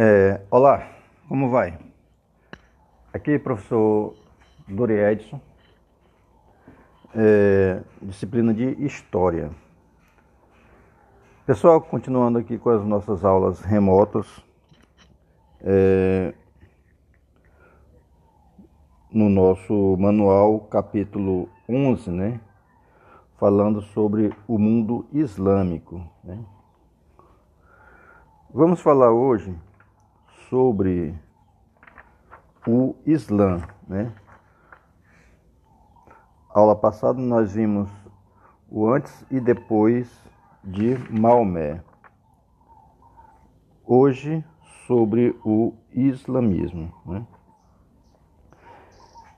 É, olá, como vai? Aqui professor Dori Edson, é, disciplina de História. Pessoal, continuando aqui com as nossas aulas remotas, é, no nosso manual, capítulo 11, né? Falando sobre o mundo islâmico, né? Vamos falar hoje sobre o Islã, né? Aula passada nós vimos o antes e depois de Maomé. Hoje sobre o islamismo, né?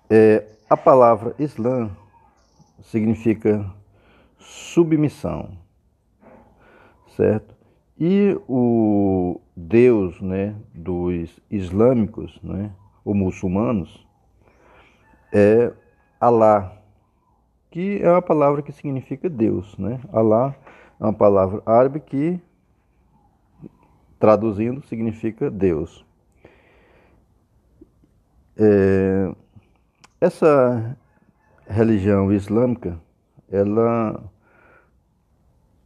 É, a palavra Islã significa submissão, certo? E o Deus né, dos islâmicos, né, ou muçulmanos, é Alá, que é uma palavra que significa Deus. Né? Alá é uma palavra árabe que, traduzindo, significa Deus. É, essa religião islâmica, ela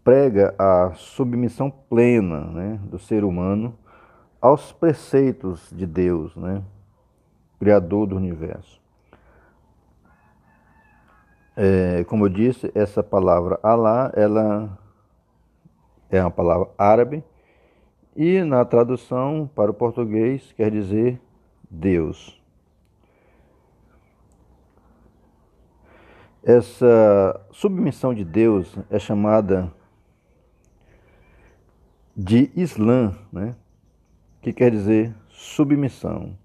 prega a submissão plena né, do ser humano aos preceitos de Deus, né, Criador do universo. É, como eu disse, essa palavra Alá, ela é uma palavra árabe e na tradução para o português quer dizer Deus. Essa submissão de Deus é chamada de Islã, né? que quer dizer submissão.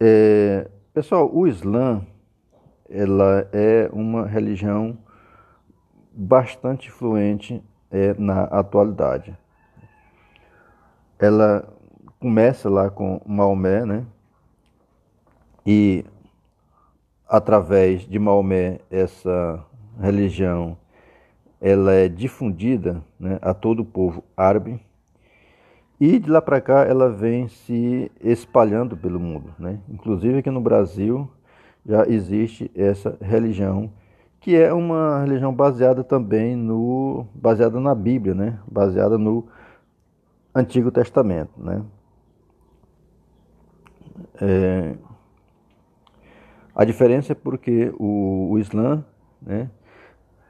É, pessoal, o Islã ela é uma religião bastante influente é, na atualidade. Ela começa lá com Maomé, né? E através de Maomé essa religião ela é difundida né, a todo o povo árabe e de lá para cá ela vem se espalhando pelo mundo. Né? Inclusive aqui no Brasil já existe essa religião que é uma religião baseada também no baseada na Bíblia, né? baseada no Antigo Testamento. Né? É... A diferença é porque o, o Islã né,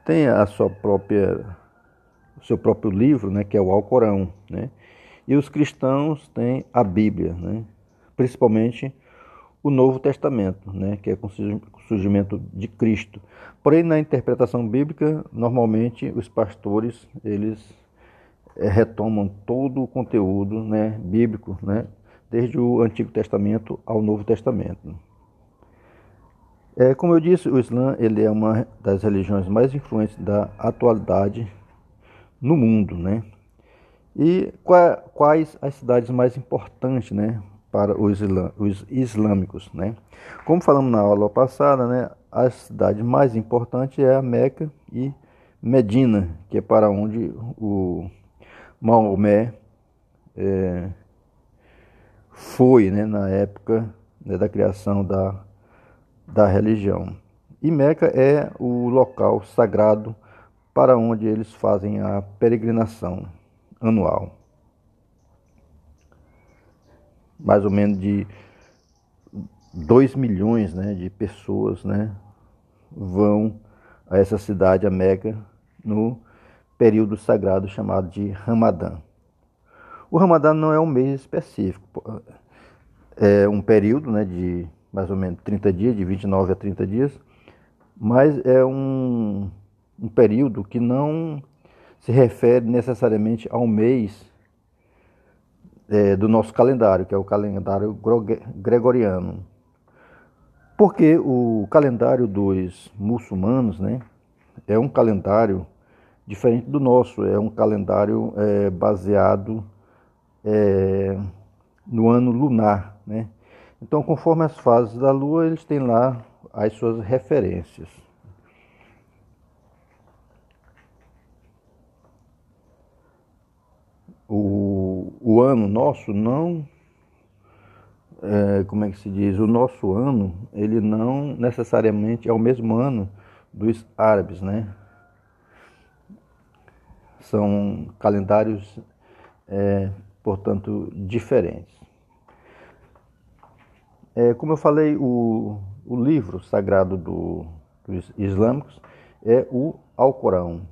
tem a sua própria, o seu próprio livro, né, que é o Alcorão, né? E os cristãos têm a Bíblia, né? Principalmente o Novo Testamento, né, que é com o surgimento de Cristo. Porém, na interpretação bíblica, normalmente os pastores eles é, retomam todo o conteúdo, né, bíblico, né, desde o Antigo Testamento ao Novo Testamento. É, como eu disse, o Islã ele é uma das religiões mais influentes da atualidade no mundo, né? E quais as cidades mais importantes, né, para os, islã, os islâmicos, né? Como falamos na aula passada, né, a cidade mais importante é a Meca e Medina, que é para onde o Maomé é, foi, né, na época né, da criação da da religião. E Meca é o local sagrado para onde eles fazem a peregrinação anual. Mais ou menos de 2 milhões né, de pessoas né, vão a essa cidade, a Meca, no período sagrado chamado de Ramadã. O Ramadã não é um mês específico, é um período né, de mais ou menos 30 dias, de 29 a 30 dias, mas é um, um período que não se refere necessariamente ao mês é, do nosso calendário, que é o calendário gregoriano. Porque o calendário dos muçulmanos né, é um calendário diferente do nosso, é um calendário é, baseado é, no ano lunar. Né? Então, conforme as fases da Lua, eles têm lá as suas referências. o, o ano nosso não, é, como é que se diz, o nosso ano, ele não necessariamente é o mesmo ano dos árabes, né? São calendários, é, portanto, diferentes. É, como eu falei, o, o livro sagrado do, dos islâmicos é o Alcorão.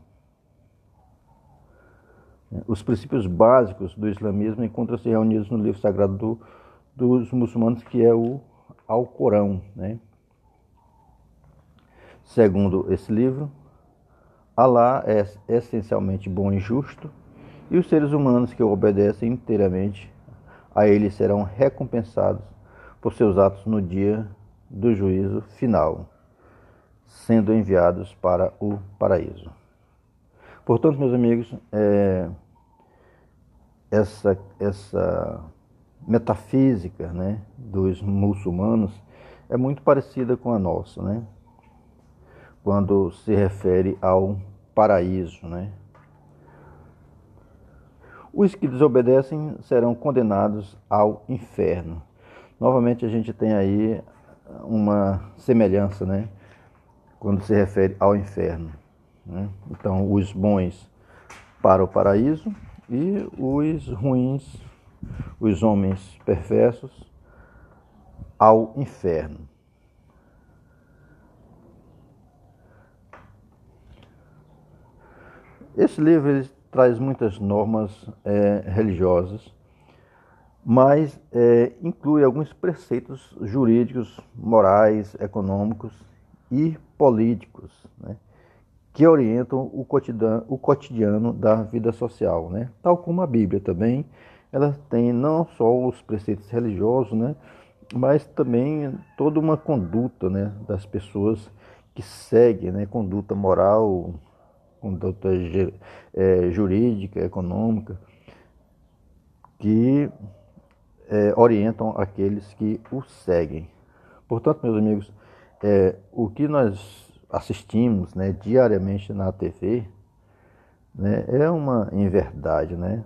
Os princípios básicos do islamismo encontram-se reunidos no livro sagrado do, dos muçulmanos, que é o Alcorão. Né? Segundo esse livro, Alá é essencialmente bom e justo, e os seres humanos que o obedecem inteiramente a ele serão recompensados por seus atos no dia do juízo final, sendo enviados para o paraíso. Portanto, meus amigos, é, essa, essa metafísica né, dos muçulmanos é muito parecida com a nossa, né? quando se refere ao paraíso. Né? Os que desobedecem serão condenados ao inferno. Novamente a gente tem aí uma semelhança, né? Quando se refere ao inferno. Né? Então, os bons para o paraíso e os ruins, os homens perversos, ao inferno. Esse livro traz muitas normas é, religiosas, mas é, inclui alguns preceitos jurídicos, morais, econômicos e políticos, né, que orientam o cotidiano, o cotidiano da vida social, né? Tal como a Bíblia também, ela tem não só os preceitos religiosos, né? Mas também toda uma conduta, né? Das pessoas que seguem, né? Conduta moral, conduta é, jurídica, econômica, que é, orientam aqueles que o seguem. Portanto, meus amigos, é, o que nós assistimos né, diariamente na TV né, é uma inverdade, né?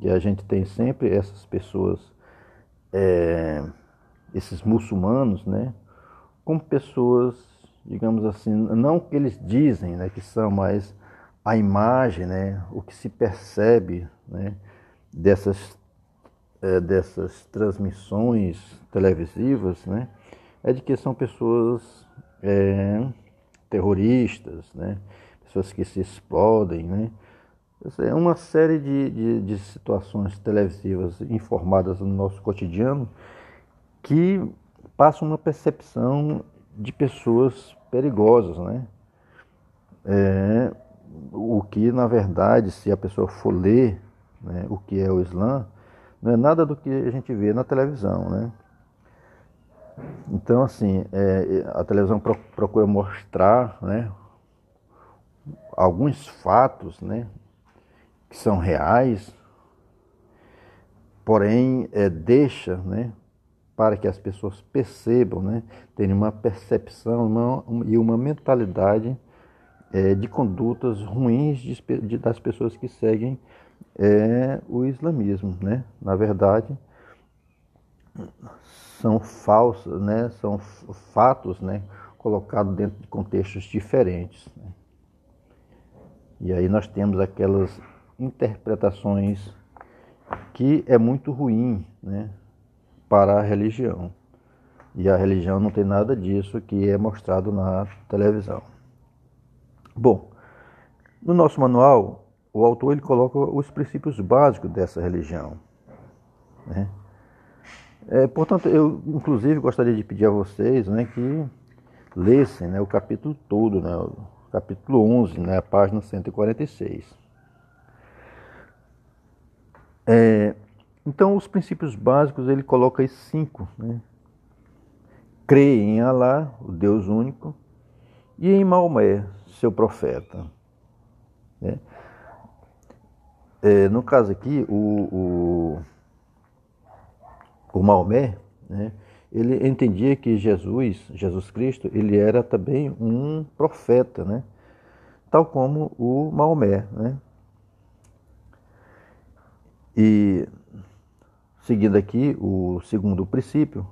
E a gente tem sempre essas pessoas, é, esses muçulmanos, né? Como pessoas, digamos assim, não que eles dizem né, que são, mas a imagem, né, o que se percebe né, dessas, é, dessas transmissões televisivas, né, é de que são pessoas é, terroristas, né? pessoas que se explodem. Né? É uma série de, de, de situações televisivas informadas no nosso cotidiano que passam uma percepção de pessoas perigosas. Né? É, o que, na verdade, se a pessoa for ler né, o que é o Islã, não é nada do que a gente vê na televisão. Né? Então, assim, é, a televisão procura mostrar né, alguns fatos né, que são reais, porém é, deixa né, para que as pessoas percebam, né, tenham uma percepção uma, e uma mentalidade é, de condutas ruins de, de, das pessoas que seguem é, o islamismo. Né? Na verdade, são falsas, né? são fatos né? colocados dentro de contextos diferentes. Né? E aí nós temos aquelas interpretações que é muito ruim né? para a religião. E a religião não tem nada disso que é mostrado na televisão. Bom, no nosso manual, o autor ele coloca os princípios básicos dessa religião. Né? É, portanto, eu inclusive gostaria de pedir a vocês né, que lessem né, o capítulo todo, né, o capítulo 11, né, a página 146. É, então, os princípios básicos ele coloca aí cinco. Né? Crê em Alá, o Deus único, e em Maomé, seu profeta. Né? É, no caso aqui, o, o o Maomé, né, ele entendia que Jesus, Jesus Cristo, ele era também um profeta, né, tal como o Maomé. Né. E seguindo aqui o segundo princípio,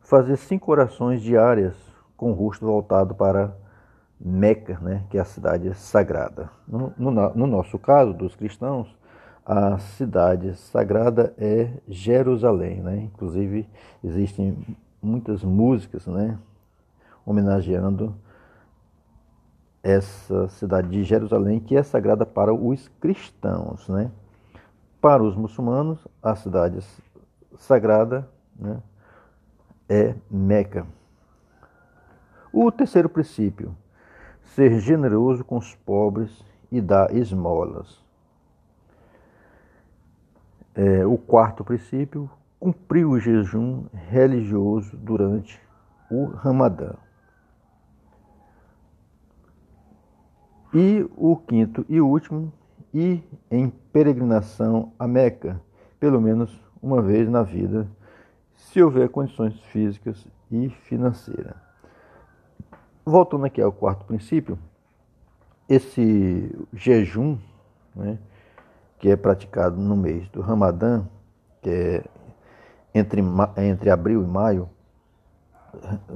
fazer cinco orações diárias com o rosto voltado para Meca, né, que é a cidade sagrada. No, no, no nosso caso, dos cristãos, a cidade sagrada é Jerusalém, né? Inclusive existem muitas músicas, né, homenageando essa cidade de Jerusalém que é sagrada para os cristãos, né? Para os muçulmanos, a cidade sagrada né, é Meca. O terceiro princípio, ser generoso com os pobres e dar esmolas. É, o quarto princípio, cumprir o jejum religioso durante o Ramadã. E o quinto e último, ir em peregrinação a Meca, pelo menos uma vez na vida, se houver condições físicas e financeiras. Voltando aqui ao quarto princípio, esse jejum, né, que é praticado no mês do Ramadã, que é entre, entre abril e maio,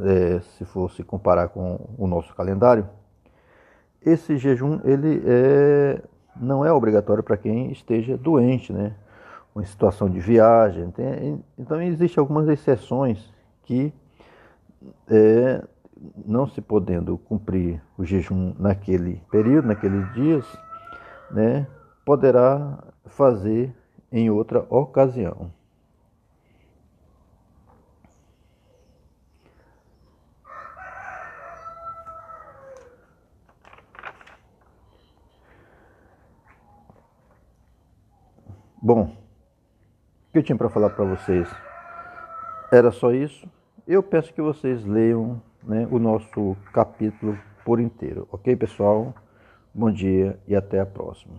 é, se fosse comparar com o nosso calendário, esse jejum ele é, não é obrigatório para quem esteja doente, né? Uma situação de viagem. Tem, então, existem algumas exceções que, é, não se podendo cumprir o jejum naquele período, naqueles dias, né, poderá fazer em outra ocasião. Bom, o que eu tinha para falar para vocês era só isso. Eu peço que vocês leiam né, o nosso capítulo por inteiro, ok, pessoal? Bom dia e até a próxima.